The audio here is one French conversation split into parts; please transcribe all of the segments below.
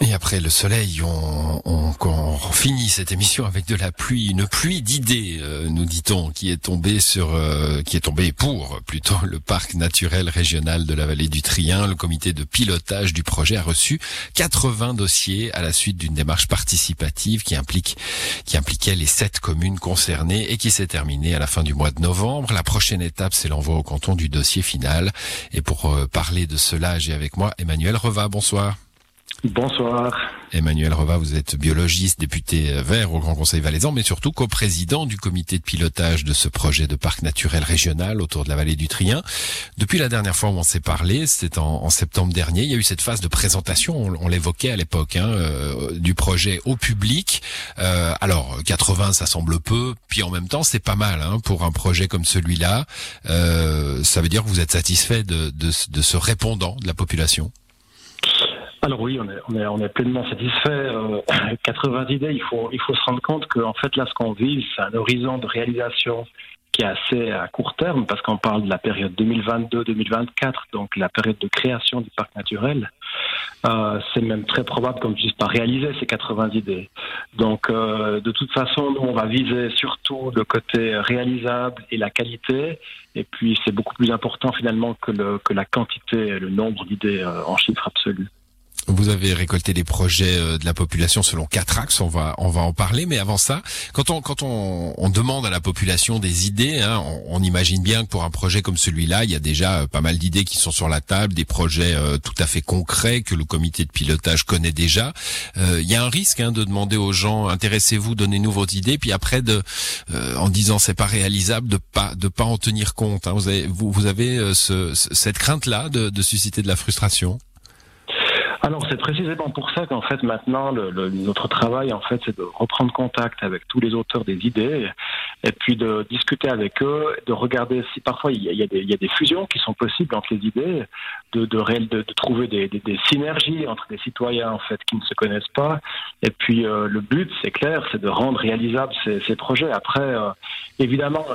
Et après le soleil, on, on, on, finit cette émission avec de la pluie, une pluie d'idées, euh, nous dit-on, qui est tombée sur, euh, qui est tombée pour plutôt le parc naturel régional de la vallée du Trien. Le comité de pilotage du projet a reçu 80 dossiers à la suite d'une démarche participative qui implique, qui impliquait les sept communes concernées et qui s'est terminée à la fin du mois de novembre. La prochaine étape, c'est l'envoi au canton du dossier final. Et pour euh, parler de cela, j'ai avec moi Emmanuel Reva. Bonsoir. Bonsoir. Emmanuel Reva, vous êtes biologiste, député vert au Grand Conseil valaisan, mais surtout coprésident du comité de pilotage de ce projet de parc naturel régional autour de la vallée du Trien. Depuis la dernière fois où on s'est parlé, c'était en, septembre dernier, il y a eu cette phase de présentation, on, l'évoquait à l'époque, hein, euh, du projet au public. Euh, alors, 80, ça semble peu, puis en même temps, c'est pas mal hein, pour un projet comme celui-là. Euh, ça veut dire que vous êtes satisfait de, ce répondant de la population? Alors oui, on est, pleinement satisfait. Euh, 80 idées, il faut, se rendre compte qu'en fait, là, ce qu'on vise, c'est un horizon de réalisation qui est assez à court terme, parce qu'on parle de la période 2022-2024, donc la période de création du parc naturel. Euh, c'est même très probable qu'on ne puisse pas réaliser ces 80 idées. Donc, euh, de toute façon, nous, on va viser surtout le côté réalisable et la qualité. Et puis, c'est beaucoup plus important finalement que, le, que la quantité et le nombre d'idées euh, en chiffres absolus. Vous avez récolté des projets euh, de la population selon quatre axes. On va on va en parler, mais avant ça, quand on quand on, on demande à la population des idées, hein, on, on, imagine bien que pour un projet comme celui-là, il y a déjà euh, pas mal d'idées qui sont sur la table, des projets euh, tout à fait concrets que le comité de pilotage connaît déjà. Euh, il y a un risque hein, de demander aux gens intéressez-vous, donnez-nous vos idées, puis après de en disant c'est pas réalisable, de pas de pas en tenir compte. Hein. Vous avez vous, vous avez ce, cette crainte là de, de susciter de la frustration? Alors c'est précisément pour ça qu'en fait maintenant le, le, notre travail en fait c'est de reprendre contact avec tous les auteurs des idées et puis de discuter avec eux, de regarder si parfois il y a, il y a, des, il y a des, fusions qui sont possibles entre les idées, de, de, de, de trouver des, des, des, synergies entre des citoyens en fait qui ne se connaissent pas. Et puis euh, le but c'est clair, c'est de rendre réalisables ces, ces projets. Après euh, évidemment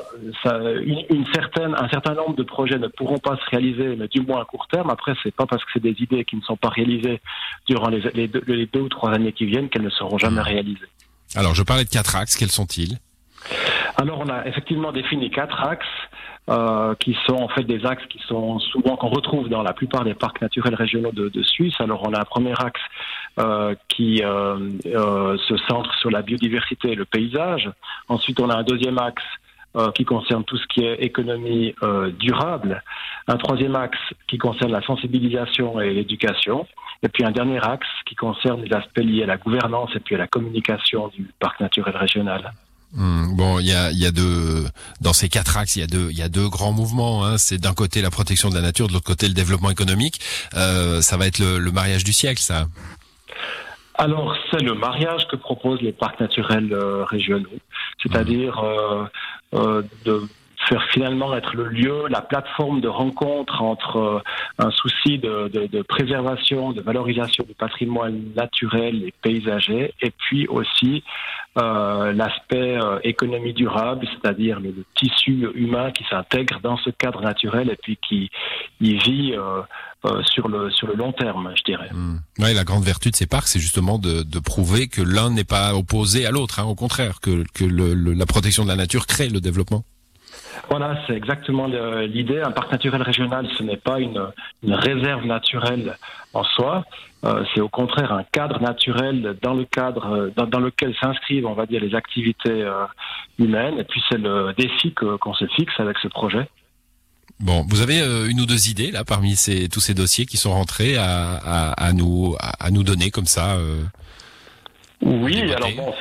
ça, une, une, certaine un certain nombre de projets ne pourront pas se réaliser, mais du moins à court terme. Après c'est pas parce que c'est des idées qui ne sont pas réalisées durant les, les, deux, les, deux, ou trois années qui viennent qu'elles ne seront jamais réalisées. Alors, je parlais de quatre axes. Quels sont-ils? Alors, on a effectivement défini quatre axes. Euh, qui sont en fait des axes qui sont souvent qu'on retrouve dans la plupart des parcs naturels régionaux de, Suisse. Alors on a un premier axe euh, qui euh, euh se centre sur la biodiversité et le paysage. Ensuite on a un deuxième axe euh, qui concerne tout ce qui est économie euh, durable, un troisième axe qui concerne la sensibilisation et l'éducation, et puis un dernier axe qui concerne les aspects liés à la gouvernance et puis à la communication du parc naturel régional. Mmh, bon, il y a, y a deux dans ces quatre axes, il y a deux, il y a deux grands mouvements. Hein. C'est d'un côté la protection de la nature, de l'autre côté le développement économique. Euh, ça va être le, le mariage du siècle, ça. Alors, c'est le mariage que proposent les parcs naturels euh, régionaux, c'est-à-dire euh, euh, de faire finalement être le lieu, la plateforme de rencontre entre un souci de, de, de, préservation, de valorisation du patrimoine naturel et paysager, et puis aussi euh, l'aspect euh, économie durable, c'est-à-dire le, tissu humain qui s'intègre dans ce cadre naturel et puis qui y vit euh, sur le sur le long terme, je dirais. Mmh. La grande vertu de ces parcs, c'est justement de, prouver que l'un n'est pas opposé à l'autre. Hein, au contraire, que, que la protection de la nature crée le développement. Voilà, c'est exactement l'idée. Un parc naturel régional, ce n'est pas une, une, réserve naturelle en soi. Euh, c'est au contraire un cadre naturel dans le cadre dans, dans lequel s'inscrivent, on va dire, les activités euh, humaines. Et puis c'est le défi qu'on qu se fixe avec ce projet. Bon, vous avez euh, une ou deux idées là parmi ces, tous ces dossiers qui sont rentrés à, à, à nous à, à, nous donner comme ça. Euh, oui, alors bon,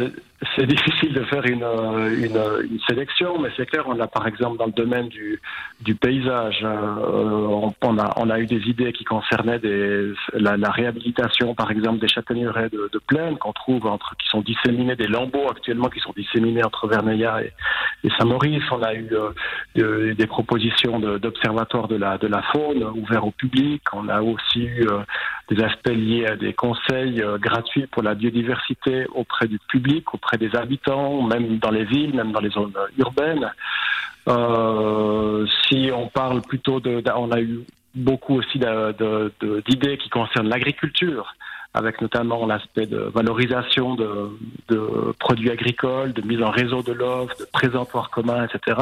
c'est difficile de faire une, une, une sélection, mais c'est clair, on a par exemple dans le domaine du, du paysage, euh, on, a, on a eu des idées qui concernaient des, la, la réhabilitation par exemple des châtaigneraies de, de plaine qu'on trouve entre, qui sont disséminées, des lambeaux actuellement qui sont disséminés entre Verneilla et, Saint-Maurice. On a eu euh, des propositions d'observatoires de, la, de la faune ouverts au public. On a aussi eu euh, des aspects liés à des conseils euh, gratuits pour la biodiversité auprès du public, des habitants, même dans les villes, même dans les zones urbaines. Euh, si on parle plutôt de, on a eu beaucoup aussi d'idées qui concernent l'agriculture, avec notamment l'aspect de valorisation de, produits agricoles, de mise en réseau de l'offre, de présentoirs communs, etc.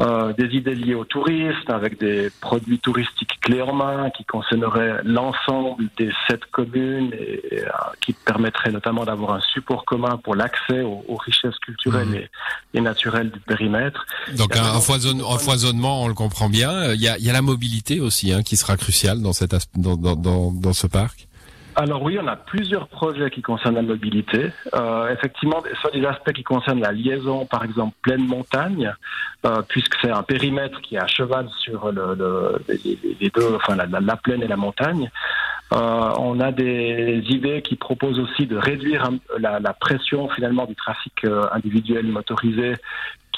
Euh, des idées liées au tourisme, avec des produits touristiques clés en main qui concerneraient l'ensemble des sept communes et, euh, qui permettraient notamment d'avoir un support commun pour l'accès aux, richesses culturelles mmh. et, naturelles du périmètre. Donc un, foisonnement, on le comprend bien. Il y a, il y a la mobilité aussi hein, qui sera cruciale dans, cette, dans, dans, dans ce parc alors oui, on a plusieurs projets qui concernent la mobilité. Euh, effectivement, soit des aspects qui concernent la liaison, par exemple, pleine montagne, euh, puisque c'est un périmètre qui est à cheval sur le, les, deux, enfin la, plaine et la montagne. Euh, on a des idées qui proposent aussi de réduire la, la pression finalement du trafic euh, individuel motorisé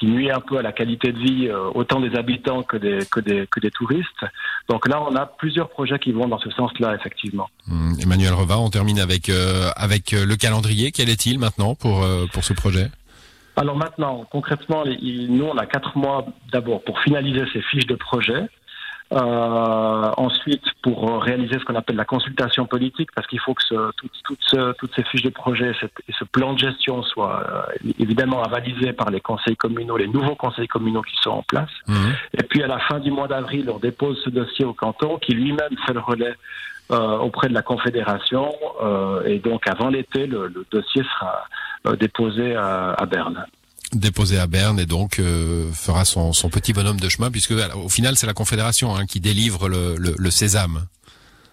qui nuit un peu à la qualité de vie euh, autant des habitants que des, que des, que des touristes. Donc là, on a plusieurs projets qui vont dans ce sens-là, effectivement. Hum, Emmanuel Reva, on termine avec, euh, avec euh, le calendrier. Quel est-il maintenant pour, pour ce projet? Alors maintenant, concrètement, nous, on a quatre mois d'abord pour finaliser ces fiches de projet. Euh, ensuite, pour réaliser ce qu'on appelle la consultation politique, parce qu'il faut que ce, toutes ces fiches de projet et ce plan de gestion soient euh, évidemment avalisés par les conseils communaux, les nouveaux conseils communaux qui sont en place. Mhm. Et puis à la fin du mois d'avril, on dépose ce dossier au canton, qui lui-même fait le relais euh, auprès de la Confédération. Euh, et donc avant l'été, le, le, dossier sera euh, déposé à, à Berne déposé à Berne et donc euh, fera son, son, petit bonhomme de chemin puisque au final c'est la Confédération hein, qui délivre le, le, le sésame.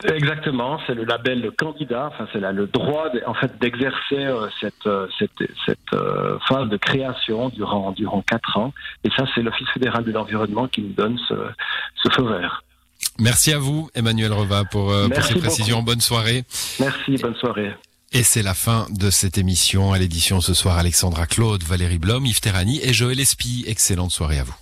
Exactement, c'est le label candidat, enfin c'est le droit en fait d'exercer euh, cette, euh, cette, cette phase de création durant durant quatre ans et ça c'est l'Office fédéral de l'environnement qui nous donne ce, ce feu vert. Merci à vous Emmanuel Reva pour, pour ces précisions. Bonne soirée. Merci, bonne soirée. Et c'est la fin de cette émission. À l'édition ce soir, Alexandra Claude, Valérie Blom, Yves Terrani et Joël Espy. Excellente soirée à vous.